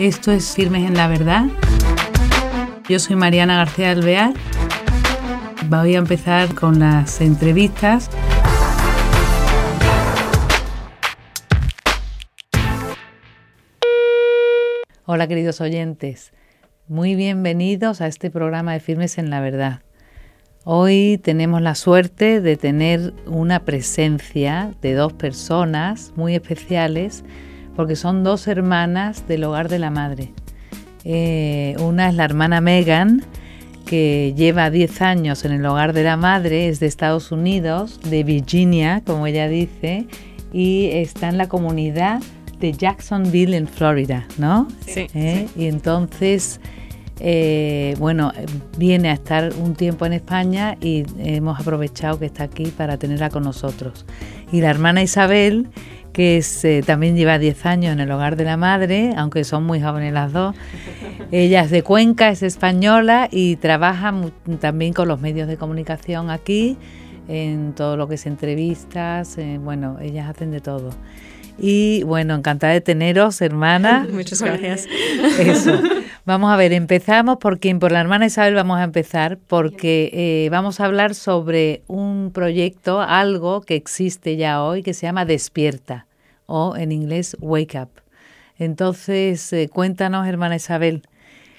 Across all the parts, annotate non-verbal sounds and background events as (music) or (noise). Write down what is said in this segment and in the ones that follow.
Esto es Firmes en la Verdad. Yo soy Mariana García Alvear. Voy a empezar con las entrevistas. Hola queridos oyentes, muy bienvenidos a este programa de Firmes en la Verdad. Hoy tenemos la suerte de tener una presencia de dos personas muy especiales porque son dos hermanas del hogar de la madre. Eh, una es la hermana Megan, que lleva 10 años en el hogar de la madre, es de Estados Unidos, de Virginia, como ella dice, y está en la comunidad de Jacksonville, en Florida, ¿no? Sí. ¿Eh? Y entonces, eh, bueno, viene a estar un tiempo en España y hemos aprovechado que está aquí para tenerla con nosotros. Y la hermana Isabel que también lleva 10 años en el hogar de la madre, aunque son muy jóvenes las dos. Ella es de Cuenca, es española y trabaja también con los medios de comunicación aquí, en todo lo que es entrevistas, eh, bueno, ellas hacen de todo. Y bueno, encantada de teneros, hermana. (laughs) Muchas gracias. Eso. (laughs) Vamos a ver, empezamos por quien, por la hermana Isabel vamos a empezar, porque eh, vamos a hablar sobre un proyecto, algo que existe ya hoy, que se llama Despierta, o en inglés Wake Up. Entonces, eh, cuéntanos, hermana Isabel,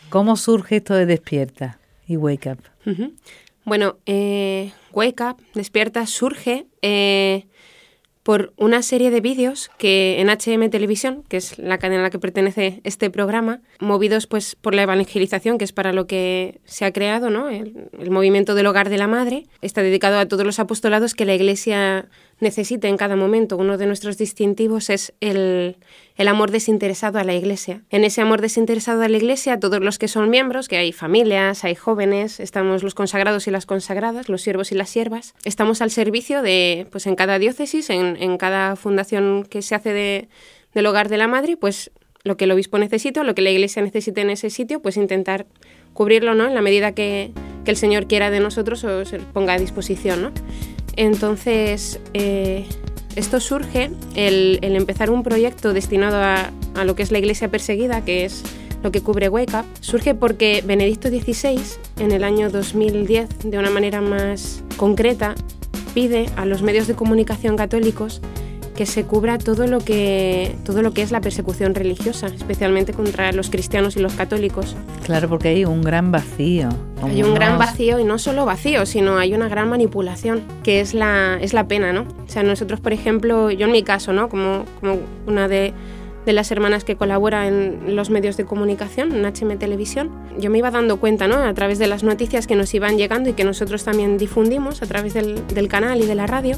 ¿cómo surge esto de Despierta y Wake Up? Bueno, eh, Wake Up, Despierta, surge por una serie de vídeos que en HM Televisión, que es la cadena a la que pertenece este programa, movidos pues por la evangelización, que es para lo que se ha creado, ¿no? El movimiento del hogar de la madre, está dedicado a todos los apostolados que la Iglesia necesita en cada momento. Uno de nuestros distintivos es el, el, amor desinteresado a la Iglesia. En ese amor desinteresado a la Iglesia, todos los que son miembros, que hay familias, hay jóvenes, estamos los consagrados y las consagradas, los siervos y las siervas, estamos al servicio de, pues en cada diócesis, en, en cada fundación que se hace de, del hogar de la madre, pues lo que el obispo necesita, lo que la Iglesia necesite en ese sitio, pues intentar cubrirlo, ¿no? En la medida que, que el Señor quiera de nosotros o se ponga a disposición, ¿no? Entonces, eh, esto surge, el, empezar un proyecto destinado a, lo que es la iglesia perseguida, que es lo que cubre Wake Up, surge porque Benedicto XVI, en el año 2010, de una manera más concreta, pide a los medios de comunicación católicos que se cubra todo lo que, todo lo que es la persecución religiosa, especialmente contra los cristianos y los católicos. Claro, porque hay un gran vacío. Hay un gran vacío y no solo vacío, sino hay una gran manipulación, que es la, es la pena, ¿no? O sea, nosotros, por ejemplo, yo en mi caso, ¿no? Como, como una de, de las hermanas que colabora en los medios de comunicación, en HM Televisión, yo me iba dando cuenta, ¿no? A través de las noticias que nos iban llegando y que nosotros también difundimos a través del, del canal y de la radio,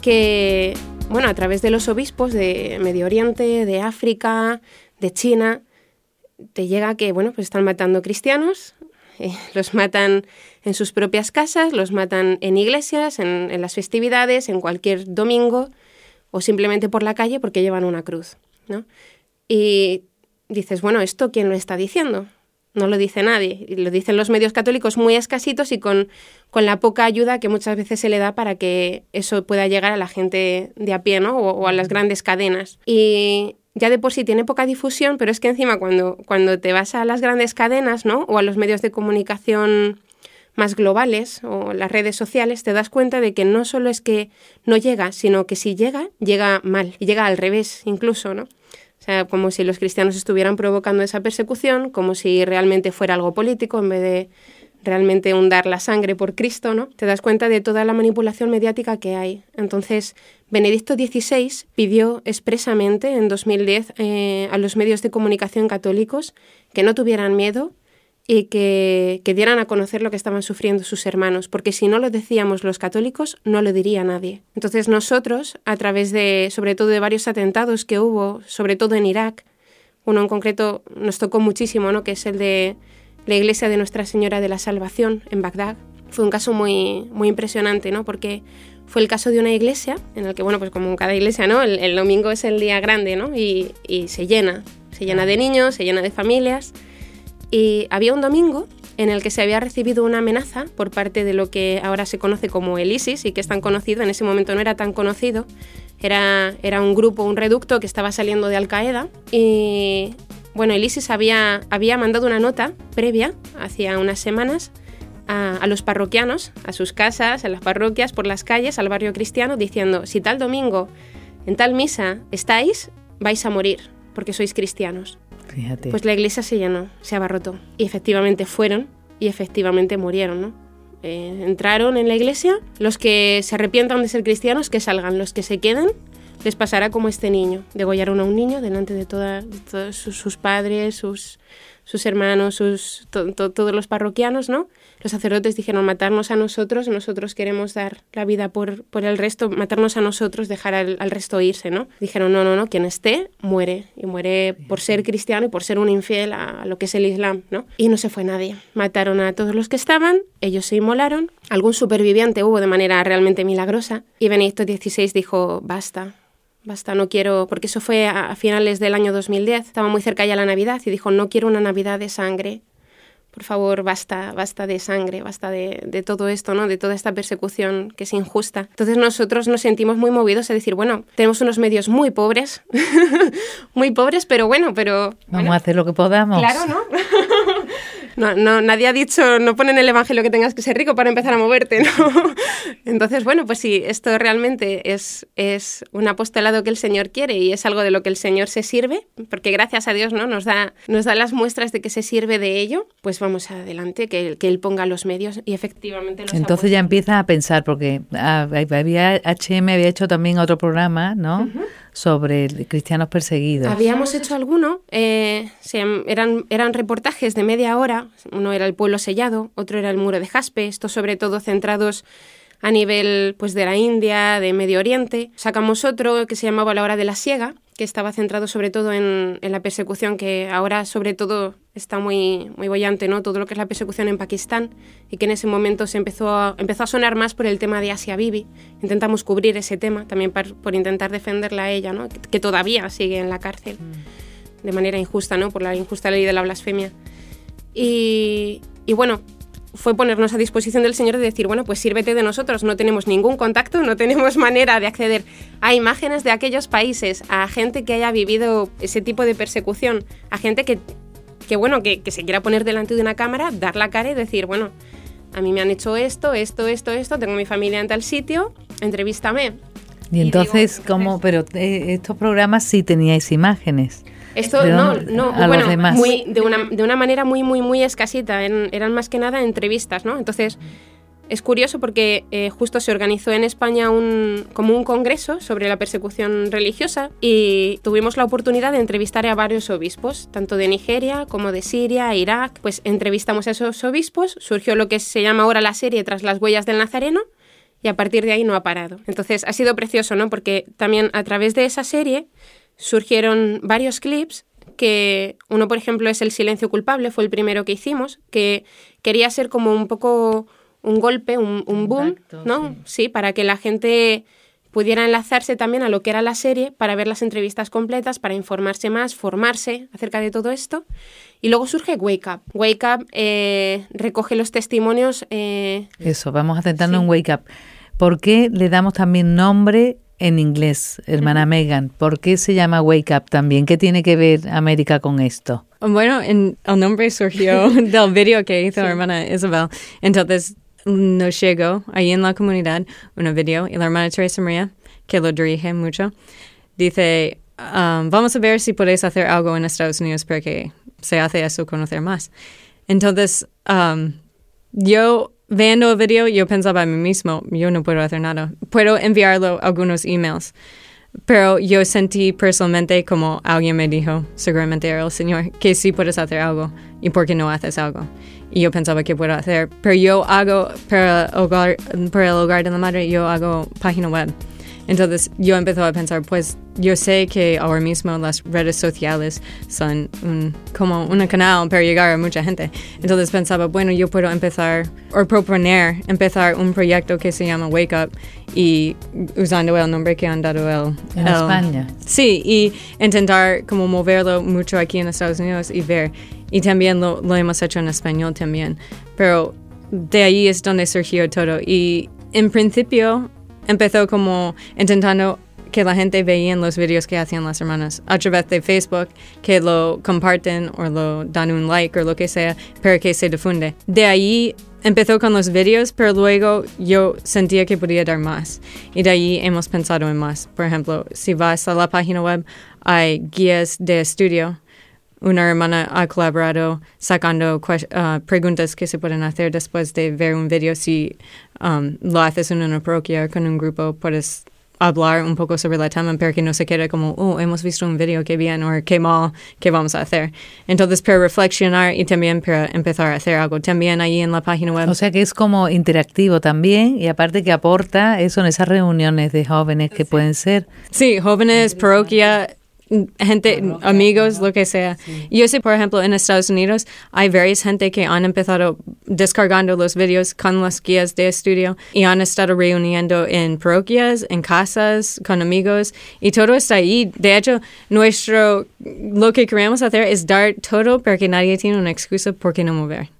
que bueno, a través de los obispos de Medio Oriente, de África, de China, te llega que, bueno, pues están matando cristianos, (laughs) eh, los matan en sus propias casas, los matan en iglesias, en, en, las festividades, en cualquier domingo, o simplemente por la calle porque llevan una cruz, ¿no? Y dices, bueno, ¿esto quién lo está diciendo? No lo dice nadie. Lo dicen los medios católicos muy escasitos y con, con, la poca ayuda que muchas veces se le da para que eso pueda llegar a la gente de a pie, ¿no? O, a las grandes cadenas. Y ya de por sí tiene poca difusión, pero es que encima cuando, cuando te vas a las grandes cadenas, ¿no? O a los medios de comunicación más globales o las redes sociales, te das cuenta de que no solo es que no llega, sino que si llega, llega mal, y llega al revés incluso, ¿no? Como si los cristianos estuvieran provocando esa persecución, como si realmente fuera algo político en vez de realmente hundar la sangre por Cristo, ¿no? Te das cuenta de toda la manipulación mediática que hay. Entonces, Benedicto XVI pidió expresamente en 2010 eh, a los medios de comunicación católicos que no tuvieran miedo y que, que, dieran a conocer lo que estaban sufriendo sus hermanos, porque si no lo decíamos los católicos, no lo diría nadie. Entonces nosotros, a través de, sobre todo de varios atentados que hubo, sobre todo en Irak, uno en concreto nos tocó muchísimo, ¿no? que es el de la iglesia de Nuestra Señora de la Salvación en Bagdad. Fue un caso muy, muy impresionante, ¿no? porque fue el caso de una iglesia en el que, bueno, pues como en cada iglesia, ¿no? El, el domingo es el día grande, ¿no? Y, y se llena, se llena de niños, se llena de familias. Y había un domingo en el que se había recibido una amenaza por parte de lo que ahora se conoce como el ISIS y que es tan conocido, en ese momento no era tan conocido, era, era un grupo, un reducto que estaba saliendo de Al Qaeda y Bueno, Elisis había, había mandado una nota previa, hacía unas semanas, a, a, los parroquianos, a sus casas, a las parroquias, por las calles, al barrio cristiano, diciendo, si tal domingo en tal misa estáis, vais a morir, porque sois cristianos. Pues la iglesia se llenó, se abarrotó. Y efectivamente fueron y efectivamente murieron, ¿no? Eh, entraron en la iglesia, los que se arrepientan de ser cristianos, que salgan, los que se queden, les pasará como este niño. Degollaron a un niño delante de, toda, todos sus padres, sus, sus hermanos, sus, to, to, todos los parroquianos, ¿no? Los sacerdotes dijeron matarnos a nosotros, nosotros queremos dar la vida por, por el resto, matarnos a nosotros, dejar al, al, resto irse, ¿no? Dijeron, no, no, no, quien esté, muere, y muere por ser cristiano y por ser un infiel a, a lo que es el Islam, ¿no? Y no se fue nadie. Mataron a todos los que estaban, ellos se inmolaron, algún superviviente hubo de manera realmente milagrosa, y Benedicto XVI dijo, basta, basta, no quiero, porque eso fue a finales del año 2010, estaba muy cerca ya la Navidad y dijo, no quiero una Navidad de sangre, por favor, basta, basta de sangre, basta de, de, todo esto, ¿no? De toda esta persecución que es injusta. Entonces nosotros nos sentimos muy movidos a decir, bueno, tenemos unos medios muy pobres, (laughs) muy pobres, pero bueno, pero... Vamos bueno, a hacer lo que podamos. Claro, ¿no? (laughs) No, no, nadie ha dicho, no pone en el Evangelio que tengas que ser rico para empezar a moverte, ¿no? (laughs) Entonces, bueno, pues sí, esto realmente es, es un apostolado que el Señor quiere y es algo de lo que el Señor se sirve, porque gracias a Dios, ¿no? Nos da, nos da las muestras de que se sirve de ello, pues vamos adelante, que, que Él ponga los medios y efectivamente los Entonces ya empieza a pensar, porque había, HM había hecho también otro programa, ¿no? Uh -huh sobre cristianos perseguidos. Habíamos hecho alguno, eh, eran, eran reportajes de media hora, uno era el pueblo sellado, otro era el muro de jaspe, estos sobre todo centrados a nivel pues de la India, de Medio Oriente. Sacamos otro que se llamaba La hora de la siega, que estaba centrado sobre todo en, en, la persecución, que ahora sobre todo está muy, muy bollante, ¿no? Todo lo que es la persecución en Pakistán y que en ese momento se empezó a, empezó a sonar más por el tema de Asia Bibi. Intentamos cubrir ese tema también por, por intentar defenderla a ella, ¿no? Que, que, todavía sigue en la cárcel de manera injusta, ¿no? Por la injusta ley de la blasfemia. Y, y bueno, fue ponernos a disposición del Señor de decir, bueno, pues sírvete de nosotros, no tenemos ningún contacto, no tenemos (laughs) manera de acceder a imágenes de aquellos países, a gente que haya vivido ese tipo de persecución, a gente que, que bueno, que, que se quiera poner delante de una cámara, dar la cara y decir, bueno, a mí me han hecho esto, esto, esto, esto, tengo mi familia en tal sitio, entrevístame. Y entonces, y digo, ¿cómo? Pero eh, estos programas sí teníais imágenes. Esto no, no, bueno, muy, de, una, de una manera muy, muy, muy escasita. Eran más que nada entrevistas, ¿no? Entonces, es curioso porque eh, justo se organizó en España un, como un congreso sobre la persecución religiosa y tuvimos la oportunidad de entrevistar a varios obispos, tanto de Nigeria como de Siria, Irak. Pues entrevistamos a esos obispos, surgió lo que se llama ahora la serie Tras las huellas del Nazareno y a partir de ahí no ha parado. Entonces, ha sido precioso, ¿no? Porque también a través de esa serie surgieron varios clips que uno, por ejemplo, es El silencio culpable, fue el primero que hicimos, que quería ser como un poco un golpe, un, un boom, Exacto, ¿no? Sí. sí, para que la gente pudiera enlazarse también a lo que era la serie para ver las entrevistas completas, para informarse más, formarse acerca de todo esto. Y luego surge Wake Up. Wake Up eh, recoge los testimonios. Eh, Eso, vamos a centrarnos sí. en Wake Up. ¿Por qué le damos también nombre en inglés, hermana uh -huh. Megan. ¿Por qué se llama Wake Up también? ¿Qué tiene que ver América con esto? Bueno, en, el nombre surgió (laughs) del video que hizo sí. hermana Isabel. Entonces nos llegó ahí en la comunidad un video y la hermana Teresa María, que lo dirige mucho, dice, um, vamos a ver si podéis hacer algo en Estados Unidos para que se hace eso conocer más. Entonces, um, yo viendo el video, yo pensaba a mí mismo, yo no puedo hacer nada. Puedo enviarlo algunos emails. Pero yo sentí personalmente como alguien me dijo, seguramente era el Señor, que sí puedes hacer algo y por qué no haces algo. Y yo pensaba que puedo hacer. Pero yo hago, para el hogar, para el hogar de la madre, yo hago página web. Entonces yo empecé a pensar, pues yo sé que ahora mismo las redes sociales son un, como un canal para llegar a mucha gente. Entonces pensaba, bueno, yo puedo empezar o proponer empezar un proyecto que se llama Wake Up y usando el nombre que han dado el... En el, España. Sí, y intentar como moverlo mucho aquí en Estados Unidos y ver. Y también lo, lo hemos hecho en español también. Pero de ahí es donde surgió todo. Y en principio empezó como intentando que la gente veía en los videos que hacían las hermanas a través de Facebook, que lo comparten o lo dan un like o lo que sea, pero que se difunde. De ahí empezó con los videos, pero luego yo sentía que podía dar más. Y de ahí hemos pensado en más. Por ejemplo, si vas a la página web, hay guías de estudio. Una hermana ha colaborado sacando uh, preguntas que se pueden hacer después de ver un video. Si um, lo haces en una parroquia con un grupo, puedes hablar un poco sobre la tema, pero que no se quede como, oh, hemos visto un video, qué bien, o qué mal, qué vamos a hacer. Entonces, para reflexionar y también para empezar a hacer algo. También ahí en la página web. O sea que es como interactivo también y aparte que aporta eso en esas reuniones de jóvenes que pueden ser. Sí, jóvenes, parroquia, gente, amigos, lo que sea. Yo sé, por ejemplo, en Estados Unidos hay varias gente que han empezado descargando los videos con las guías de estudio y han estado reuniendo en parroquias, en casas, con amigos y todo está ahí. De hecho, nuestro, lo que queremos hacer es dar todo para que nadie tiene una excusa por qué no mover.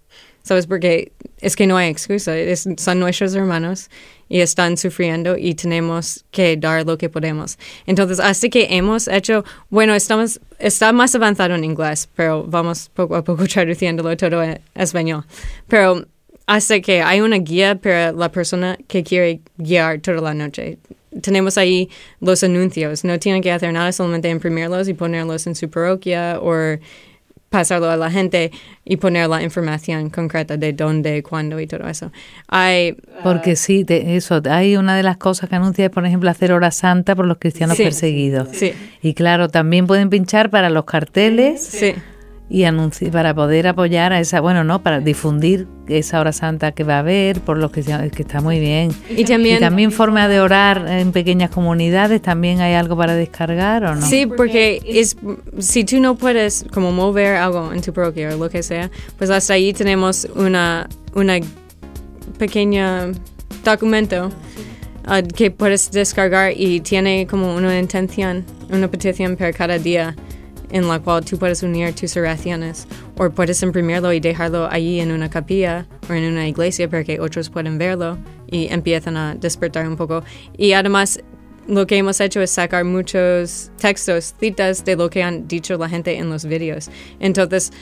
¿Sabes? Porque es que no hay excusa, son nuestros hermanos y están sufriendo y tenemos que dar lo que podemos. Entonces, así que hemos hecho, bueno, estamos, está más avanzado en inglés, pero vamos poco a poco (laughs) traduciéndolo todo en español. Pero hasta que hay una guía para la persona que quiere guiar toda la noche. Tenemos ahí los anuncios, no tienen que hacer nada, solamente imprimirlos y ponerlos en su parroquia o pasarlo a la gente y poner la información concreta de dónde, cuándo y todo eso. Hay, Porque sí, de eso, hay una de las cosas que anuncia es, por ejemplo, hacer hora santa por los cristianos perseguidos. Sí. Y claro, también pueden pinchar para los carteles. Sí y anunciar para poder apoyar a esa, bueno, no, para difundir esa hora santa que va a haber, por lo que, que está muy bien. Y también, también forma de orar en pequeñas comunidades, también hay algo para descargar o no? Sí, porque es si tú no puedes como mover algo en tu parroquia o lo que sea, pues hasta ahí tenemos una una pequeña documento uh, que puedes descargar y tiene como una intención, una petición para cada día en la cual tú puedes unir tus oraciones o puedes imprimirlo y dejarlo allí en una capilla o en una iglesia para que otros puedan verlo y empiezan a despertar un poco. Y además lo que hemos hecho es sacar muchos textos, citas de lo que han dicho la gente en los videos. Entonces,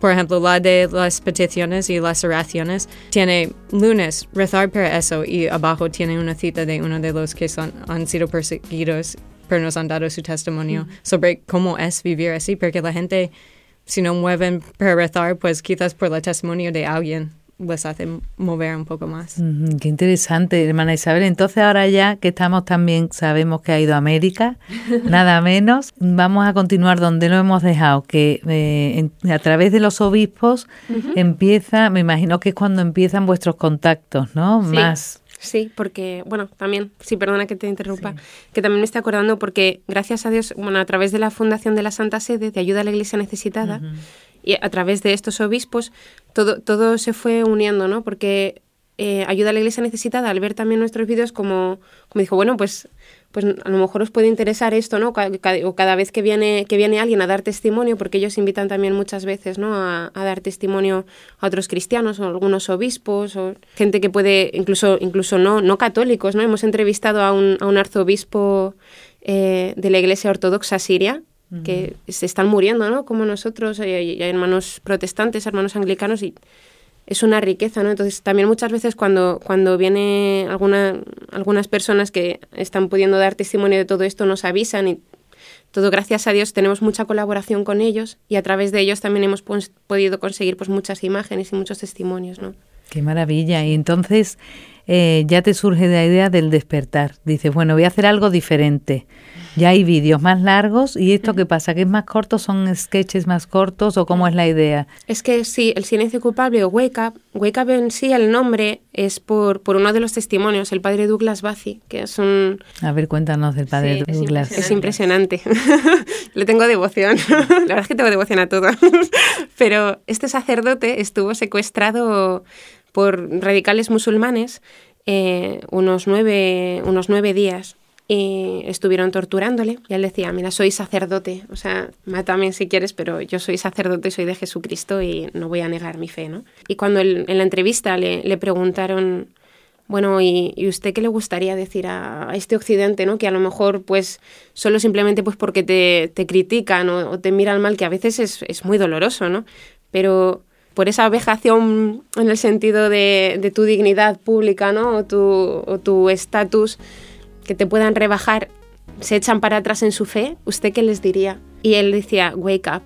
por ejemplo, la de las peticiones y las oraciones tiene lunes, rezar para eso, y abajo tiene una cita de uno de los que son, han sido perseguidos pero nos han dado su testimonio sobre cómo es vivir así, porque la gente, si no mueven para rezar, pues quizás por el testimonio de alguien les hace mover un poco más. qué interesante, hermana Isabel. Entonces ahora ya que estamos también, sabemos que ha ido a América, (laughs) nada menos, vamos a continuar donde lo hemos dejado, que eh, a través de los obispos empieza, me imagino que es cuando empiezan vuestros contactos, ¿no? Más Sí, porque, bueno, también, sí, perdona que te interrumpa, que también me estoy acordando porque gracias a Dios, bueno, a través de la Fundación de la Santa Sede de Ayuda a la Iglesia Necesitada y a través de estos obispos, todo, todo se fue uniendo, ¿no? Porque eh, Ayuda a la Iglesia Necesitada, al ver también nuestros vídeos, como, como dijo, bueno, pues pues a lo mejor os puede interesar esto, ¿no? O cada vez que viene, que viene alguien a dar testimonio, porque ellos invitan también muchas veces, ¿no? A, dar testimonio a otros cristianos o algunos obispos o gente que puede, incluso, incluso no, no católicos, ¿no? Hemos entrevistado a un, a un arzobispo eh, de la Iglesia Ortodoxa Siria, que se están muriendo, ¿no? Como nosotros, hay, hay hermanos protestantes, hermanos anglicanos y es una riqueza, ¿no? Entonces también muchas veces cuando, cuando viene alguna, algunas personas que están pudiendo dar testimonio de todo esto nos avisan y todo gracias a Dios tenemos mucha colaboración con ellos y a través de ellos también hemos pues, podido conseguir pues muchas imágenes y muchos testimonios, ¿no? Qué maravilla. Y entonces eh, ya te surge la idea del despertar. Dices, bueno, voy a hacer algo diferente. Ya hay vídeos más largos y esto qué pasa, que es más corto, son sketches más cortos o cómo es la idea. Es que sí, el silencio culpable o Wake Up, Wake Up en sí el nombre es por, por uno de los testimonios, el padre Douglas Bazi, que es un... A ver, cuéntanos del padre Douglas. Es impresionante. (laughs) Le tengo devoción. (laughs) la verdad es que tengo devoción a todo. (laughs) Pero este sacerdote estuvo secuestrado por radicales musulmanes eh, unos, nueve, unos nueve días y estuvieron torturándole y él decía, mira, soy sacerdote, o sea, mátame si quieres, pero yo soy sacerdote, soy de Jesucristo y no voy a negar mi fe, ¿no? Y cuando en la entrevista le, preguntaron, Bueno, ¿y, usted qué le gustaría decir a, este occidente, ¿no? Que a lo mejor, pues, solo simplemente pues porque te, te critican o, te miran mal, que a veces es, es muy doloroso, ¿no? Pero por esa vejación en el sentido de, tu dignidad pública, ¿no? O tu, o tu estatus, que te puedan rebajar, se echan para atrás en su fe, ¿usted qué les diría? Y él decía, wake up,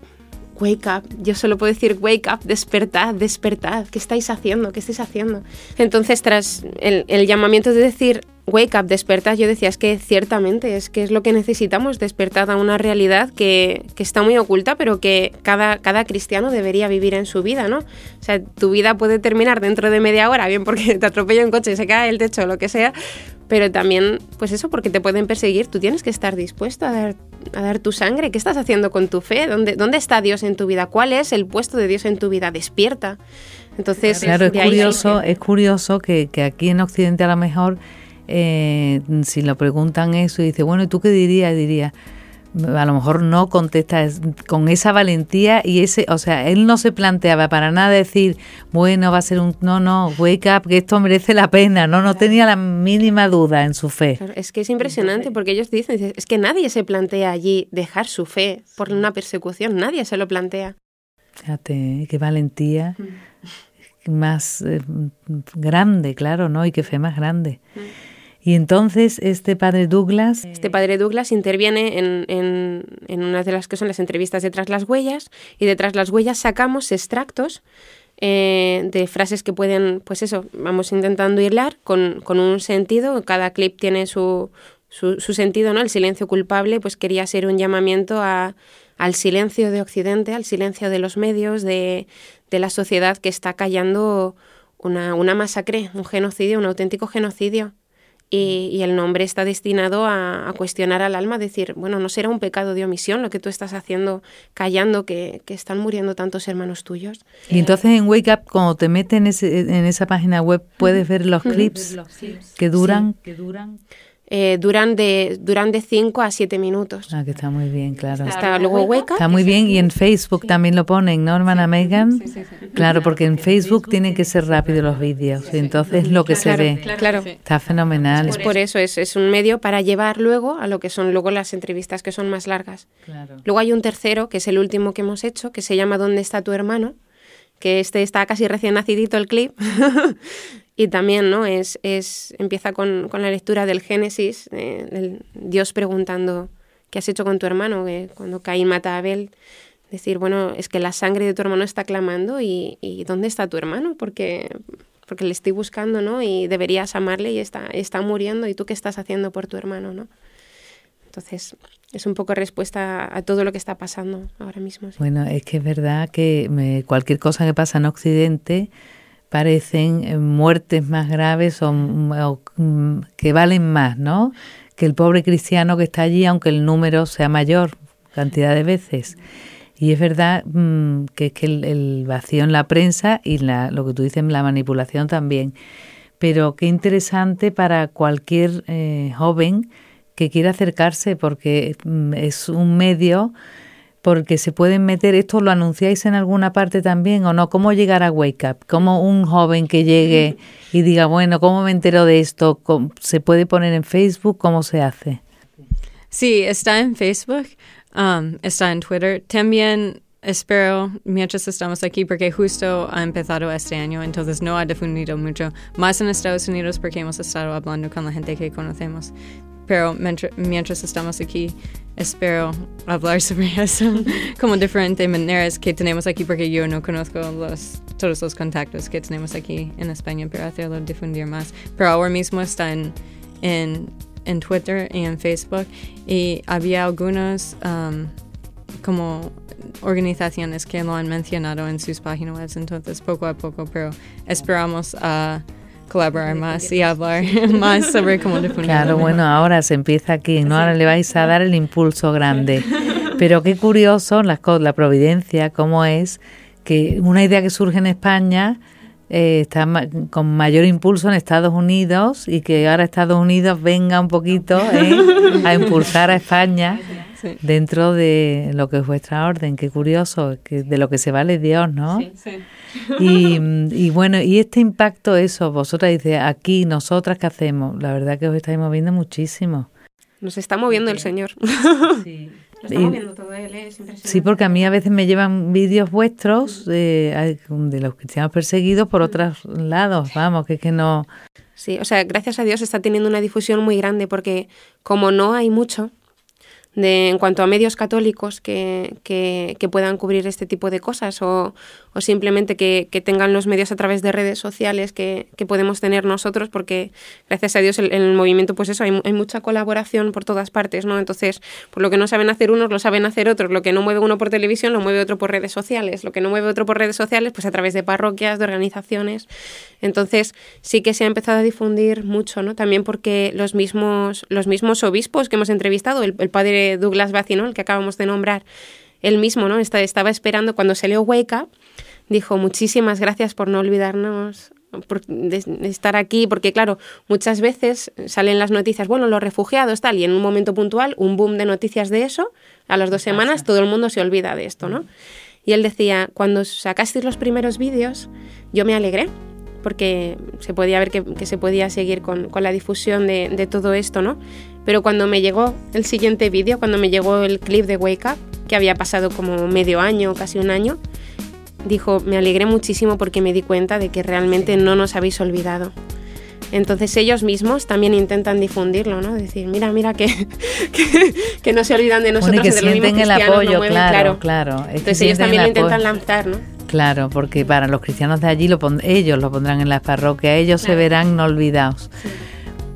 wake up. Yo solo puedo decir wake up, despertad, despertad. ¿Qué estáis haciendo? ¿Qué estáis haciendo? Entonces, tras el, llamamiento de decir wake up, despertad, yo decía, es que ciertamente es que es lo que necesitamos, despertar a una realidad que, que, está muy oculta, pero que cada, cada cristiano debería vivir en su vida, ¿no? O sea, tu vida puede terminar dentro de media hora, bien porque te atropella un coche, se cae el techo, lo que sea, pero también, pues eso, porque te pueden perseguir, tú tienes que estar dispuesto a dar, a dar tu sangre. ¿Qué estás haciendo con tu fe? ¿Dónde, ¿Dónde está Dios en tu vida? ¿Cuál es el puesto de Dios en tu vida? Despierta. Entonces, claro, es curioso, es curioso que, que, aquí en Occidente a lo mejor, eh, si lo preguntan eso y dice, bueno, ¿y tú qué dirías? Diría, a lo mejor no contesta con esa valentía y ese, o sea, él no se planteaba para nada decir, bueno, va a ser un, no, no, wake up, que esto merece la pena, no, no tenía la mínima duda en su fe. es que es impresionante porque ellos dicen, es que nadie se plantea allí dejar su fe por una persecución, nadie se lo plantea. Fíjate, qué valentía más eh, grande, claro, ¿no? Y qué fe más grande. Y entonces este padre Douglas... Este padre Douglas interviene en, en, en una de las que son las entrevistas detrás las huellas y detrás las huellas sacamos extractos eh, de frases que pueden, pues eso, vamos intentando hilar con, con un sentido, cada clip tiene su, su, su, sentido, ¿no? El silencio culpable, pues quería ser un llamamiento a, al silencio de Occidente, al silencio de los medios, de, de la sociedad que está callando una, una masacre, un genocidio, un auténtico genocidio. Y, el nombre está destinado a, cuestionar al alma, decir, bueno, no será un pecado de omisión lo que tú estás haciendo, callando que, están muriendo tantos hermanos tuyos. Y entonces en Wake Up, cuando te metes en, en esa página web, puedes ver los clips, que duran, que duran eh, duran de duran de 5 a 7 minutos. Ah, que está muy bien, claro. Está luego Wake Está muy bien y en Facebook también lo ponen, ¿no, hermana Megan? claro, porque en Facebook tienen que ser rápidos los vídeos, entonces lo que se ve. Claro. Está fenomenal. Es por eso, es, es un medio para llevar luego a lo que son luego las entrevistas que son más largas. Luego hay un tercero, que es el último que hemos hecho, que se llama ¿Dónde está tu hermano? que este está casi recién nacidito el clip, (laughs) y también ¿no? es, es, empieza con, con la lectura del Génesis, eh, Dios preguntando, ¿qué has hecho con tu hermano? Que cuando Caín mata a Abel, decir, bueno, es que la sangre de tu hermano está clamando y, y ¿dónde está tu hermano? Porque, porque le estoy buscando, ¿no? Y deberías amarle y está, está muriendo y tú qué estás haciendo por tu hermano, ¿no? Entonces, es un poco respuesta a todo lo que está pasando ahora mismo. Bueno, es que es verdad que cualquier cosa que pasa en Occidente parecen eh, muertes más graves o, mm, que valen más, ¿no? Que el pobre cristiano que está allí, aunque el número sea mayor cantidad de veces. Y es verdad mm, que es que el, vacío en la prensa y la, lo que tú dices, la manipulación también. Pero qué interesante para cualquier eh, joven que quiera acercarse porque mm, es un medio porque se pueden meter, esto lo anunciáis en alguna parte también o no, ¿cómo llegar a Wake Up? ¿Cómo un joven que llegue y diga, bueno, ¿cómo me entero de esto? ¿Se puede poner en Facebook? ¿Cómo se hace? Sí, está en Facebook, um, está en Twitter. También espero, mientras estamos aquí, porque justo ha empezado este año, entonces no ha difundido mucho, más en Estados Unidos porque hemos estado hablando con la gente que conocemos. Pero mientras estamos aquí, espero hablar sobre (laughs) eso como diferentes maneras que tenemos aquí, porque yo no conozco los, todos los contactos que tenemos aquí en España para hacerlo difundir más. Pero ahora mismo está en, en, Twitter y en Facebook y había algunos um, como organizaciones que lo han mencionado en sus páginas web, entonces poco a poco, pero esperamos a colaborar más y hablar (laughs) más sobre cómo difundir. Claro, bueno, ahora se empieza aquí, ¿no? Ahora le vais a dar el impulso grande. Pero qué curioso la, la providencia, cómo es que una idea que surge en España eh, está con mayor impulso en Estados Unidos y que ahora Estados Unidos venga un poquito eh, a impulsar a España dentro de lo que es vuestra orden. Qué curioso, que de lo que se vale Dios, ¿no? Sí, sí. Y, y, bueno, y este impacto, eso, vosotras dice aquí, nosotras, ¿qué hacemos? La verdad que os estáis moviendo muchísimo. Nos está moviendo el Señor. Sí. (laughs) Está moviendo todo él, ¿eh? Sí, porque a mí a veces me llevan vídeos vuestros de, de los cristianos perseguidos por otros lados, vamos, que es que no... Sí, o sea, gracias a Dios está teniendo una difusión muy grande porque como no hay mucho, de, en cuanto a medios católicos que, que, puedan cubrir este tipo de cosas o, o simplemente que, que, tengan los medios a través de redes sociales que, podemos tener nosotros, porque gracias a Dios el, movimiento, pues eso, hay, hay, mucha colaboración por todas partes, ¿no? Entonces, por lo que no saben hacer unos, lo saben hacer otros. Lo que no mueve uno por televisión, lo mueve otro por redes sociales. Lo que no mueve otro por redes sociales, pues a través de parroquias, de organizaciones. Entonces, sí que se ha empezado a difundir mucho, ¿no? También porque los mismos, los mismos obispos que hemos entrevistado, el padre Douglas Bacino, el que acabamos de nombrar, él mismo, ¿no? Estaba esperando cuando se leo Wake Up, dijo muchísimas gracias por no olvidarnos de, estar aquí, porque claro, muchas veces salen las noticias, bueno, los refugiados, tal, y en un momento puntual, un boom de noticias de eso, a las dos semanas todo el mundo se olvida de esto, ¿no? Y él decía, cuando sacasteis los primeros vídeos, yo me alegré, porque se podía ver que, se podía seguir con, la difusión de, de, todo esto, ¿no? Pero cuando me llegó el siguiente vídeo, cuando me llegó el clip de Wake Up, que había pasado como medio año, casi un año, dijo, me alegré muchísimo porque me di cuenta de que realmente no nos habéis olvidado. Entonces ellos mismos también intentan difundirlo, ¿no? Decir, mira, mira que, (laughs) que, no se olvidan de nosotros. que sienten el apoyo, claro, claro. Entonces ellos también lo intentan lanzar, ¿no? Claro, porque para los cristianos de allí lo ellos lo pondrán en las parroquias, ellos se verán no olvidados.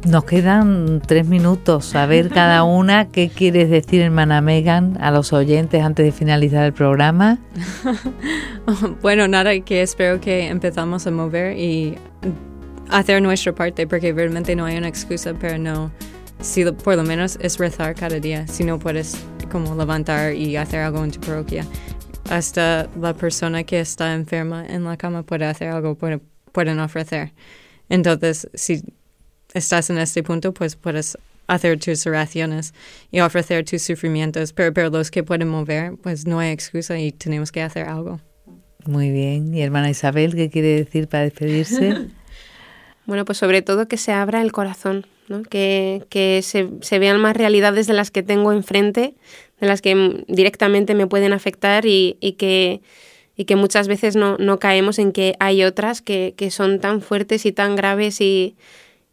Nos quedan tres minutos. A ver cada (laughs) una qué quieres decir, hermana Megan, a los oyentes antes de finalizar el programa. (laughs) bueno, nada, que espero que empezamos a mover y hacer nuestra parte, porque realmente no hay una excusa, pero no, si por lo menos es rezar cada día, si no puedes como levantar y hacer algo en tu parroquia. Hasta la persona que está enferma en la cama puede hacer algo, puede, pueden ofrecer. Entonces, si estás en este punto, pues puedes hacer tus oraciones y ofrecer tus sufrimientos, pero, pero los que pueden mover, pues no hay excusa y tenemos que hacer algo. Muy bien. ¿Y hermana Isabel, qué quiere decir para despedirse? (laughs) bueno, pues sobre todo que se abra el corazón, ¿no? que, que se, se, vean más realidades de las que tengo enfrente, de las que directamente me pueden afectar y, y que y que muchas veces no, no caemos en que hay otras que, que son tan fuertes y tan graves y,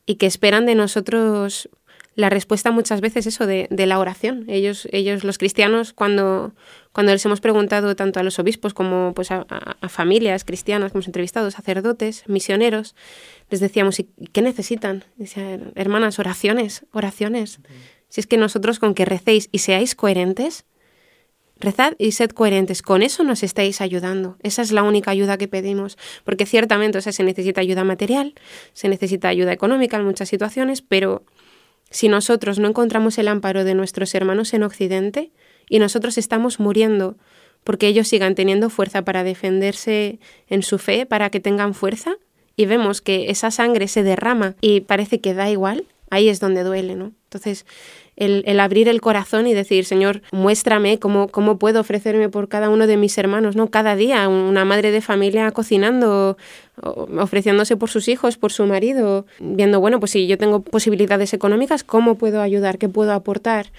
y que esperan de nosotros la respuesta muchas veces eso de, de, la oración. Ellos, ellos, los cristianos, cuando, cuando les hemos preguntado tanto a los obispos como pues a, familias cristianas que hemos entrevistado, sacerdotes, misioneros, les decíamos, ¿y qué necesitan? Decían, hermanas, oraciones, oraciones. Si es que nosotros con que recéis y seáis coherentes, Rezad y sed coherentes. Con eso nos estáis ayudando. Esa es la única ayuda que pedimos. Porque ciertamente se necesita ayuda material, se necesita ayuda económica en muchas situaciones, pero si nosotros no encontramos el amparo de nuestros hermanos en Occidente y nosotros estamos muriendo porque ellos sigan teniendo fuerza para defenderse en su fe, para que tengan fuerza, y vemos que esa sangre se derrama y parece que da igual, ahí es donde duele, ¿no? Entonces, el, abrir el corazón y decir, Señor, muéstrame cómo, cómo puedo ofrecerme por cada uno de mis hermanos, ¿no? Cada día, una madre de familia cocinando, ofreciéndose por sus hijos, por su marido, viendo, bueno, pues si yo tengo posibilidades económicas, ¿cómo puedo ayudar? ¿Qué puedo aportar?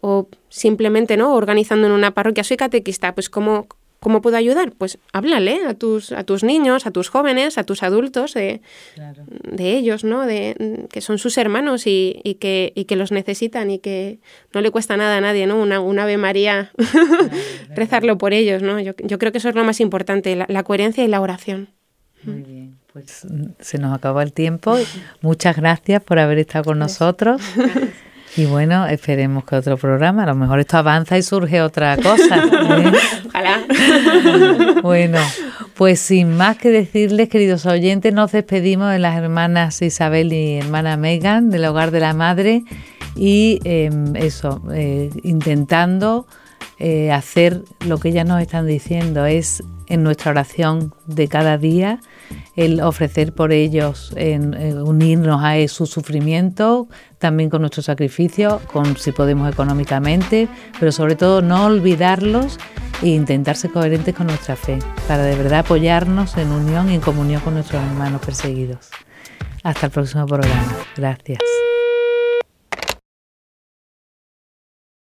O simplemente, ¿no? Organizando en una parroquia, soy catequista, pues cómo, ¿Cómo puedo ayudar? Pues háblale a tus, a tus niños, a tus jóvenes, a tus adultos de, de ellos, ¿no? De, que son sus hermanos y, y, que, y que los necesitan y que no le cuesta nada a nadie, ¿no? Una, una Ave María, (laughs) rezarlo por ellos, ¿no? Yo, yo, creo que eso es lo más importante, la, coherencia y la oración. Muy bien, pues se nos acabó el tiempo. Muchas gracias por haber estado con nosotros. (laughs) Y bueno, esperemos que otro programa, a lo mejor esto avanza y surge otra cosa. ¿eh? (laughs) Ojalá. Bueno, pues sin más que decirles, queridos oyentes, nos despedimos de las hermanas Isabel y hermana Megan del Hogar de la Madre y em, eso, eh, intentando eh, hacer lo que ellas nos están diciendo, es en nuestra oración de cada día el ofrecer por ellos, en, unirnos a su sufrimiento, también con nuestro sacrificio, con si podemos económicamente, pero sobre todo no olvidarlos e intentar ser coherentes con nuestra fe, para de verdad apoyarnos en unión y en comunión con nuestros hermanos perseguidos. Hasta el próximo programa. Gracias.